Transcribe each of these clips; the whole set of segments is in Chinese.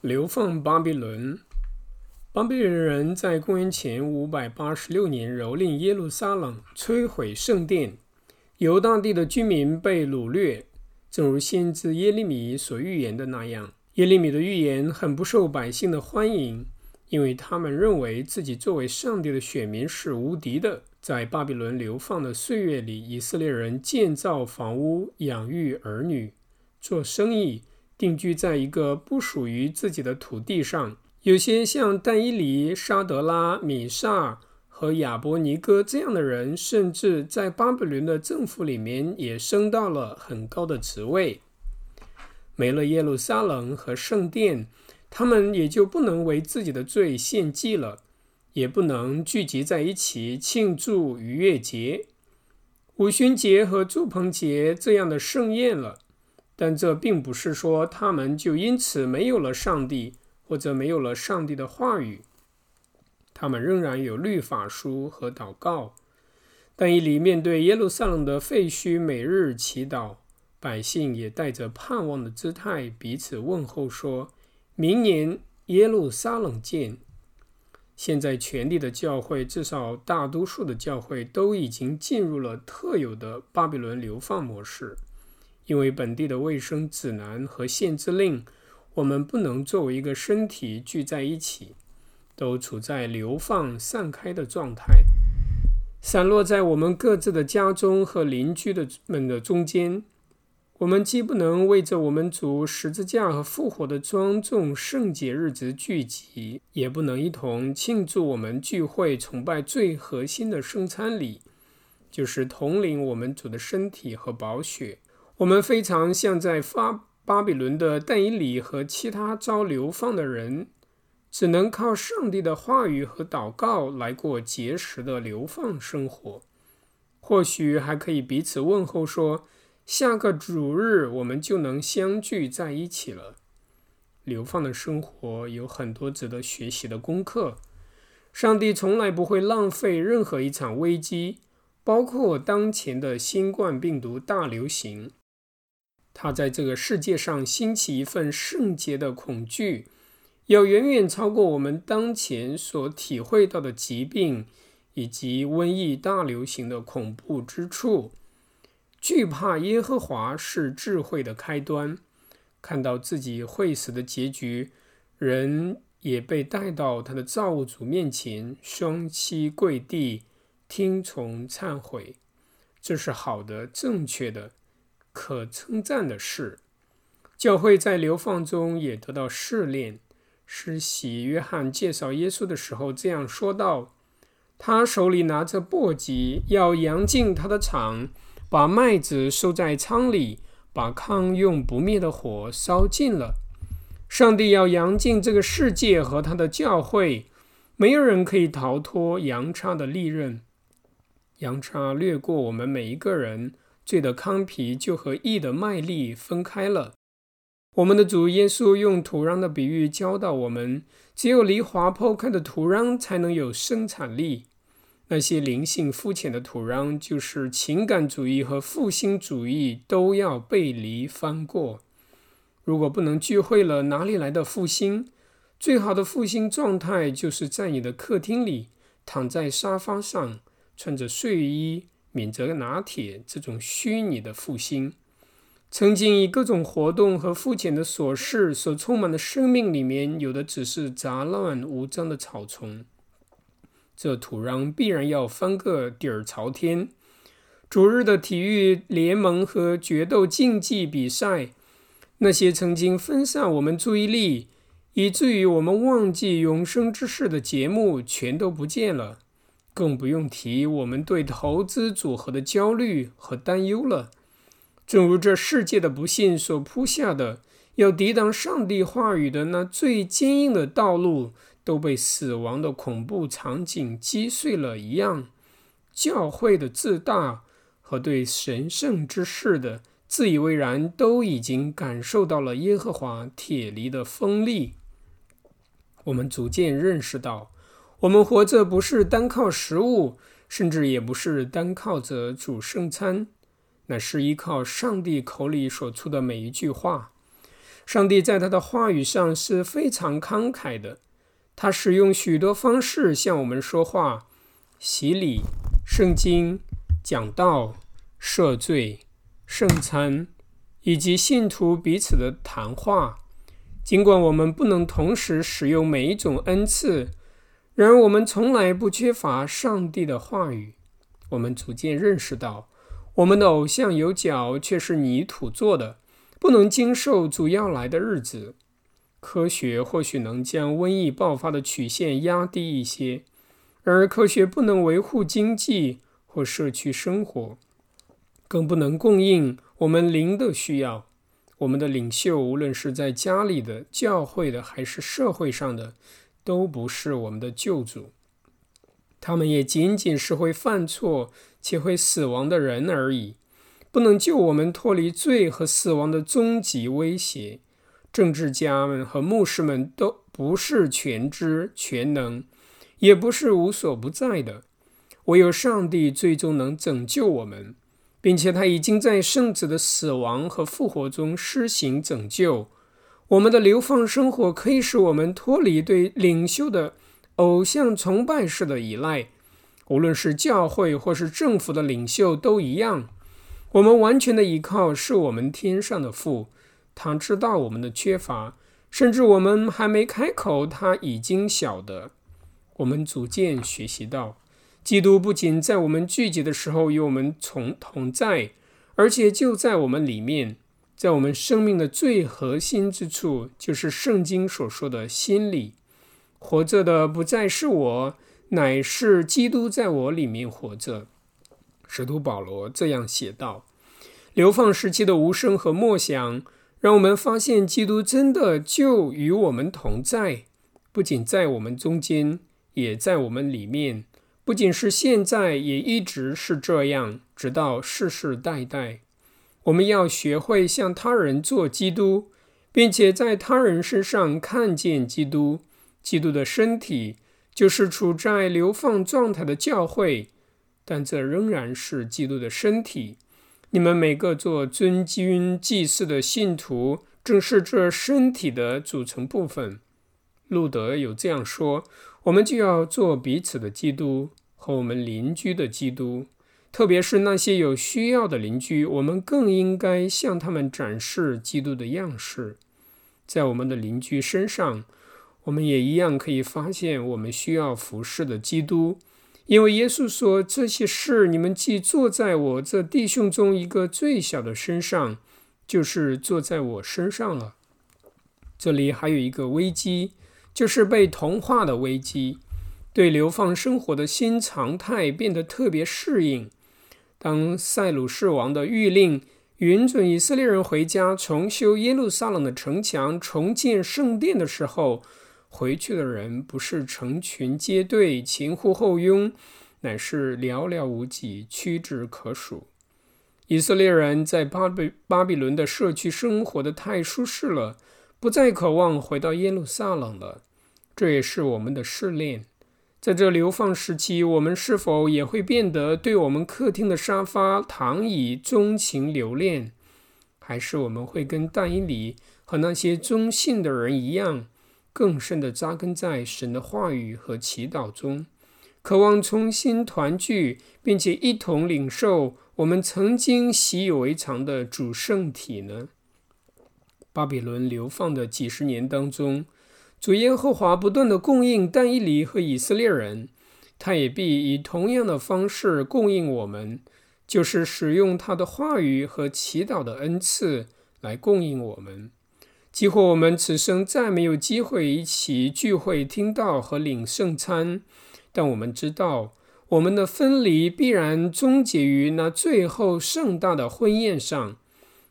流放巴比伦。巴比伦人在公元前五百八十六年蹂躏耶路撒冷，摧毁圣殿，犹大地的居民被掳掠。正如先知耶利米所预言的那样，耶利米的预言很不受百姓的欢迎，因为他们认为自己作为上帝的选民是无敌的。在巴比伦流放的岁月里，以色列人建造房屋、养育儿女、做生意。定居在一个不属于自己的土地上，有些像但伊里、沙德拉、米萨和亚伯尼哥这样的人，甚至在巴比伦的政府里面也升到了很高的职位。没了耶路撒冷和圣殿，他们也就不能为自己的罪献祭了，也不能聚集在一起庆祝逾越节、五旬节和祝棚节这样的盛宴了。但这并不是说他们就因此没有了上帝，或者没有了上帝的话语。他们仍然有律法书和祷告。但以理面对耶路撒冷的废墟，每日祈祷，百姓也带着盼望的姿态彼此问候，说明年耶路撒冷见。现在全地的教会，至少大多数的教会都已经进入了特有的巴比伦流放模式。因为本地的卫生指南和限制令，我们不能作为一个身体聚在一起，都处在流放散开的状态，散落在我们各自的家中和邻居的们的中间。我们既不能为着我们主十字架和复活的庄重圣节日子聚集，也不能一同庆祝我们聚会崇拜最核心的圣餐礼，就是统领我们主的身体和宝血。我们非常像在发巴比伦的但以里和其他遭流放的人，只能靠上帝的话语和祷告来过节食的流放生活。或许还可以彼此问候说：“下个主日我们就能相聚在一起了。”流放的生活有很多值得学习的功课。上帝从来不会浪费任何一场危机，包括当前的新冠病毒大流行。他在这个世界上兴起一份圣洁的恐惧，要远远超过我们当前所体会到的疾病以及瘟疫大流行的恐怖之处。惧怕耶和华是智慧的开端。看到自己会死的结局，人也被带到他的造物主面前，双膝跪地，听从忏悔。这是好的，正确的。可称赞的是，教会在流放中也得到试炼。施洗约翰介绍耶稣的时候这样说道：“他手里拿着簸箕，要扬进他的场，把麦子收在仓里，把糠用不灭的火烧尽了。上帝要扬进这个世界和他的教会，没有人可以逃脱羊叉的利刃。羊叉掠过我们每一个人。”罪的糠皮就和义的麦粒分开了。我们的主耶稣用土壤的比喻教导我们：只有离滑剖开的土壤才能有生产力。那些灵性肤浅的土壤，就是情感主义和复兴主义，都要背离翻过。如果不能聚会了，哪里来的复兴？最好的复兴状态，就是在你的客厅里，躺在沙发上，穿着睡衣。免责拿铁这种虚拟的复兴，曾经以各种活动和肤浅的琐事所充满的生命里面，有的只是杂乱无章的草丛。这土壤必然要翻个底儿朝天。逐日的体育联盟和决斗竞技比赛，那些曾经分散我们注意力，以至于我们忘记永生之事的节目，全都不见了。更不用提我们对投资组合的焦虑和担忧了。正如这世界的不幸所铺下的，要抵挡上帝话语的那最坚硬的道路，都被死亡的恐怖场景击碎了一样。教会的自大和对神圣之事的自以为然，都已经感受到了耶和华铁犁的锋利。我们逐渐认识到。我们活着不是单靠食物，甚至也不是单靠着主圣餐，乃是依靠上帝口里所出的每一句话。上帝在他的话语上是非常慷慨的，他使用许多方式向我们说话：洗礼、圣经、讲道、赦罪、圣餐，以及信徒彼此的谈话。尽管我们不能同时使用每一种恩赐，然而我们从来不缺乏上帝的话语。我们逐渐认识到，我们的偶像有脚，却是泥土做的，不能经受主要来的日子。科学或许能将瘟疫爆发的曲线压低一些，然而科学不能维护经济或社区生活，更不能供应我们灵的需要。我们的领袖，无论是在家里的、教会的，还是社会上的，都不是我们的救主。他们也仅仅是会犯错且会死亡的人而已，不能救我们脱离罪和死亡的终极威胁。政治家们和牧师们都不是全知全能，也不是无所不在的。唯有上帝最终能拯救我们。并且他已经在圣子的死亡和复活中施行拯救。我们的流放生活可以使我们脱离对领袖的偶像崇拜式的依赖，无论是教会或是政府的领袖都一样。我们完全的依靠是我们天上的父，他知道我们的缺乏，甚至我们还没开口，他已经晓得。我们逐渐学习到。基督不仅在我们聚集的时候与我们同同在，而且就在我们里面，在我们生命的最核心之处，就是圣经所说的心里活着的不再是我，乃是基督在我里面活着。使徒保罗这样写道：“流放时期的无声和默想，让我们发现基督真的就与我们同在，不仅在我们中间，也在我们里面。”不仅是现在，也一直是这样，直到世世代代。我们要学会向他人做基督，并且在他人身上看见基督。基督的身体就是处在流放状态的教会，但这仍然是基督的身体。你们每个做尊君祭祀的信徒，正是这身体的组成部分。路德有这样说。我们就要做彼此的基督和我们邻居的基督，特别是那些有需要的邻居，我们更应该向他们展示基督的样式。在我们的邻居身上，我们也一样可以发现我们需要服侍的基督，因为耶稣说：“这些事你们既坐在我这弟兄中一个最小的身上，就是坐在我身上了。”这里还有一个危机。就是被同化的危机，对流放生活的新常态变得特别适应。当塞鲁士王的谕令允准以色列人回家重修耶路撒冷的城墙、重建圣殿的时候，回去的人不是成群结队、前呼后拥，乃是寥寥无几、屈指可数。以色列人在巴比巴比伦的社区生活的太舒适了，不再渴望回到耶路撒冷了。这也是我们的试炼，在这流放时期，我们是否也会变得对我们客厅的沙发、躺椅钟情留恋，还是我们会跟但以里和那些忠信的人一样，更深地扎根在神的话语和祈祷中，渴望重新团聚，并且一同领受我们曾经习以为常的主圣体呢？巴比伦流放的几十年当中。主耶和华不断的供应但以理和以色列人，他也必以同样的方式供应我们，就是使用他的话语和祈祷的恩赐来供应我们。几乎我们此生再没有机会一起聚会、听到和领圣餐，但我们知道，我们的分离必然终结于那最后盛大的婚宴上。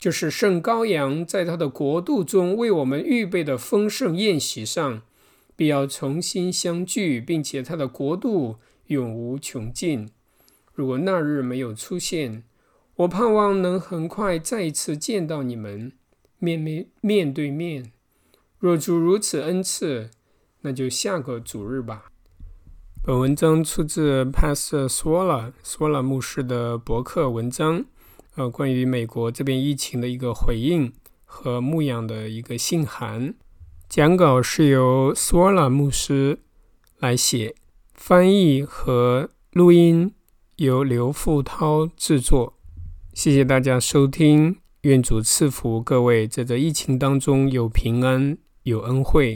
就是圣羔羊在他的国度中为我们预备的丰盛宴席上，必要重新相聚，并且他的国度永无穷尽。如果那日没有出现，我盼望能很快再一次见到你们，面面面对面。若主如此恩赐，那就下个主日吧。本文章出自 Pastor Swala Swala 牧师的博客文章。呃，关于美国这边疫情的一个回应和牧养的一个信函。讲稿是由斯瓦拉牧师来写，翻译和录音由刘富涛制作。谢谢大家收听，愿主赐福各位，在这疫情当中有平安，有恩惠。